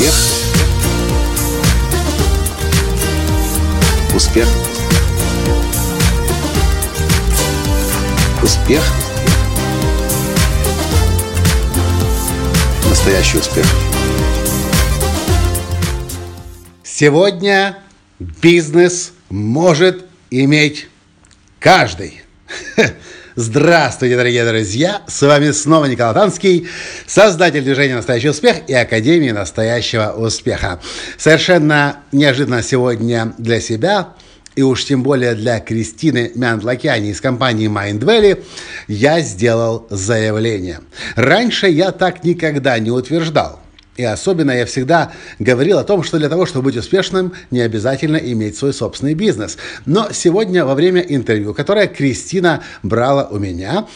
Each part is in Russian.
Успех. Успех. Успех. Настоящий успех. Сегодня бизнес может иметь каждый. Здравствуйте, дорогие друзья! С вами снова Николай Танский, создатель движения «Настоящий успех» и Академии «Настоящего успеха». Совершенно неожиданно сегодня для себя и уж тем более для Кристины Мяндлакяни из компании Mind Valley я сделал заявление. Раньше я так никогда не утверждал – и особенно я всегда говорил о том, что для того, чтобы быть успешным, не обязательно иметь свой собственный бизнес. Но сегодня во время интервью, которое Кристина брала у меня,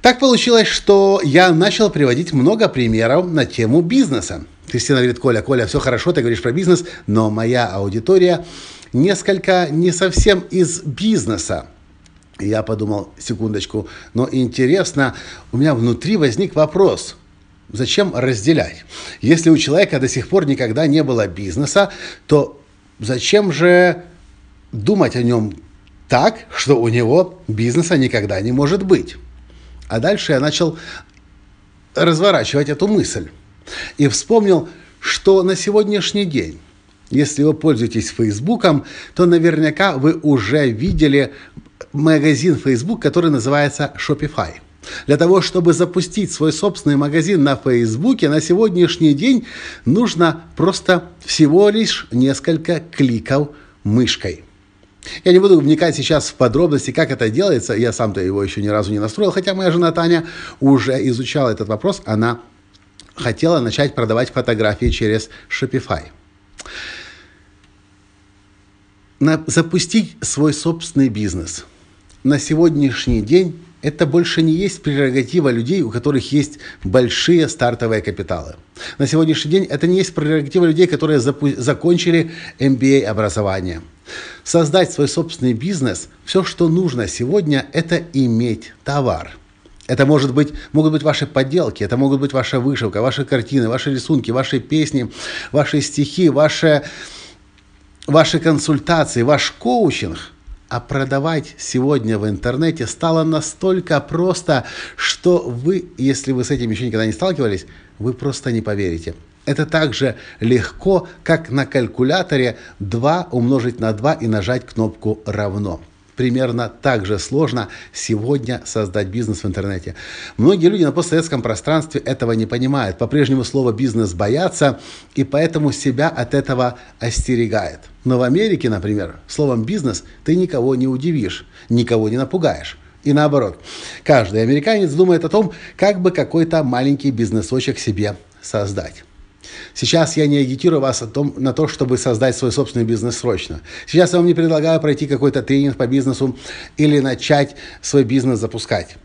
так получилось, что я начал приводить много примеров на тему бизнеса. Кристина говорит, Коля, Коля, все хорошо, ты говоришь про бизнес, но моя аудитория несколько не совсем из бизнеса. я подумал, секундочку, но интересно, у меня внутри возник вопрос – Зачем разделять? Если у человека до сих пор никогда не было бизнеса, то зачем же думать о нем так, что у него бизнеса никогда не может быть? А дальше я начал разворачивать эту мысль. И вспомнил, что на сегодняшний день, если вы пользуетесь Фейсбуком, то наверняка вы уже видели магазин Facebook, который называется Shopify – для того, чтобы запустить свой собственный магазин на Фейсбуке, на сегодняшний день нужно просто всего лишь несколько кликов мышкой. Я не буду вникать сейчас в подробности, как это делается. Я сам-то его еще ни разу не настроил, хотя моя жена Таня уже изучала этот вопрос. Она хотела начать продавать фотографии через Shopify. На, запустить свой собственный бизнес на сегодняшний день это больше не есть прерогатива людей, у которых есть большие стартовые капиталы. На сегодняшний день это не есть прерогатива людей, которые закончили MBA образование. Создать свой собственный бизнес, все, что нужно сегодня, это иметь товар. Это может быть, могут быть ваши подделки, это могут быть ваша вышивка, ваши картины, ваши рисунки, ваши песни, ваши стихи, ваши, ваши консультации, ваш коучинг – а продавать сегодня в интернете стало настолько просто, что вы, если вы с этим еще никогда не сталкивались, вы просто не поверите. Это так же легко, как на калькуляторе 2 умножить на 2 и нажать кнопку «равно» примерно так же сложно сегодня создать бизнес в интернете. Многие люди на постсоветском пространстве этого не понимают. По-прежнему слово «бизнес» боятся, и поэтому себя от этого остерегают. Но в Америке, например, словом «бизнес» ты никого не удивишь, никого не напугаешь. И наоборот, каждый американец думает о том, как бы какой-то маленький бизнесочек себе создать. Сейчас я не агитирую вас о том, на то, чтобы создать свой собственный бизнес срочно. Сейчас я вам не предлагаю пройти какой-то тренинг по бизнесу или начать свой бизнес запускать.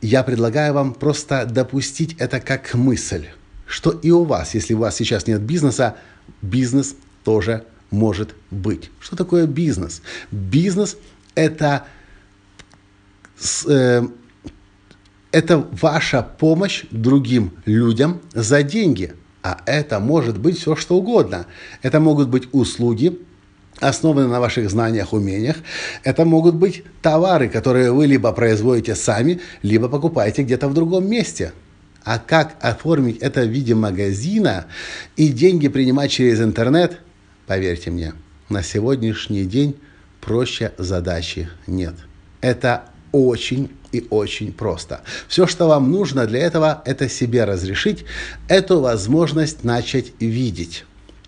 Я предлагаю вам просто допустить это как мысль, что и у вас, если у вас сейчас нет бизнеса, бизнес тоже может быть. Что такое бизнес? Бизнес – это э, это ваша помощь другим людям за деньги. А это может быть все что угодно. Это могут быть услуги, основанные на ваших знаниях, умениях. Это могут быть товары, которые вы либо производите сами, либо покупаете где-то в другом месте. А как оформить это в виде магазина и деньги принимать через интернет, поверьте мне, на сегодняшний день проще задачи нет. Это очень и очень просто. Все, что вам нужно для этого, это себе разрешить эту возможность начать видеть.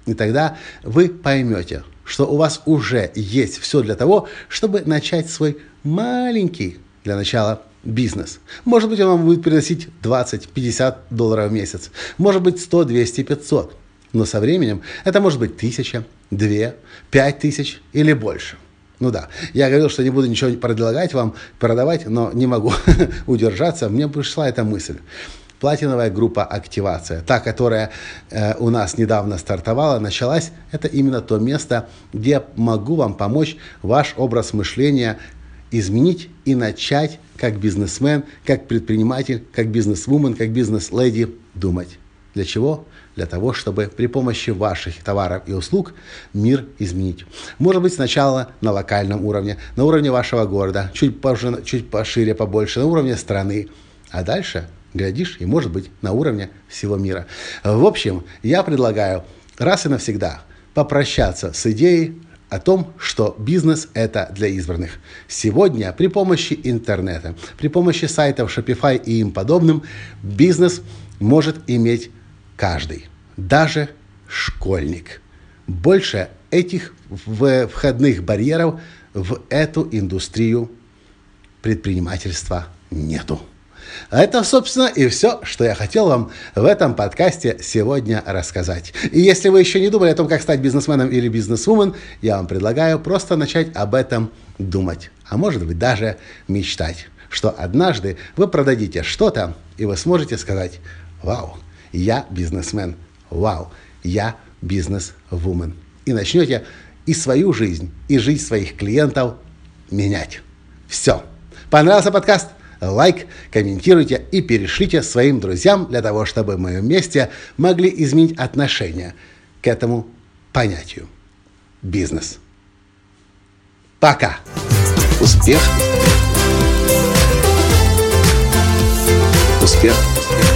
И тогда вы поймете, что у вас уже есть все для того, чтобы начать свой маленький для начала бизнес. Может быть, он вам будет приносить 20-50 долларов в месяц. Может быть, 100, 200, 500. Но со временем это может быть тысяча, две, пять тысяч или больше. Ну да, я говорил, что не буду ничего предлагать вам, продавать, но не могу удержаться. Мне пришла эта мысль. Платиновая группа «Активация», та, которая э, у нас недавно стартовала, началась, это именно то место, где я могу вам помочь ваш образ мышления изменить и начать как бизнесмен, как предприниматель, как бизнесвумен, как бизнес-леди думать. Для чего? Для того, чтобы при помощи ваших товаров и услуг мир изменить. Может быть, сначала на локальном уровне, на уровне вашего города, чуть, позже, чуть пошире, побольше, на уровне страны. А дальше, глядишь, и может быть на уровне всего мира. В общем, я предлагаю раз и навсегда попрощаться с идеей о том, что бизнес – это для избранных. Сегодня при помощи интернета, при помощи сайтов Shopify и им подобным, бизнес может иметь каждый, даже школьник. Больше этих входных барьеров в эту индустрию предпринимательства нету. Это, собственно, и все, что я хотел вам в этом подкасте сегодня рассказать. И если вы еще не думали о том, как стать бизнесменом или бизнесвумен, я вам предлагаю просто начать об этом думать. А может быть даже мечтать, что однажды вы продадите что-то, и вы сможете сказать, вау, я бизнесмен, вау, я бизнес-вумен. И начнете и свою жизнь, и жизнь своих клиентов менять. Все. Понравился подкаст? лайк, комментируйте и перешлите своим друзьям для того, чтобы мы вместе могли изменить отношение к этому понятию. Бизнес. Пока. Успех. Успех. Успех.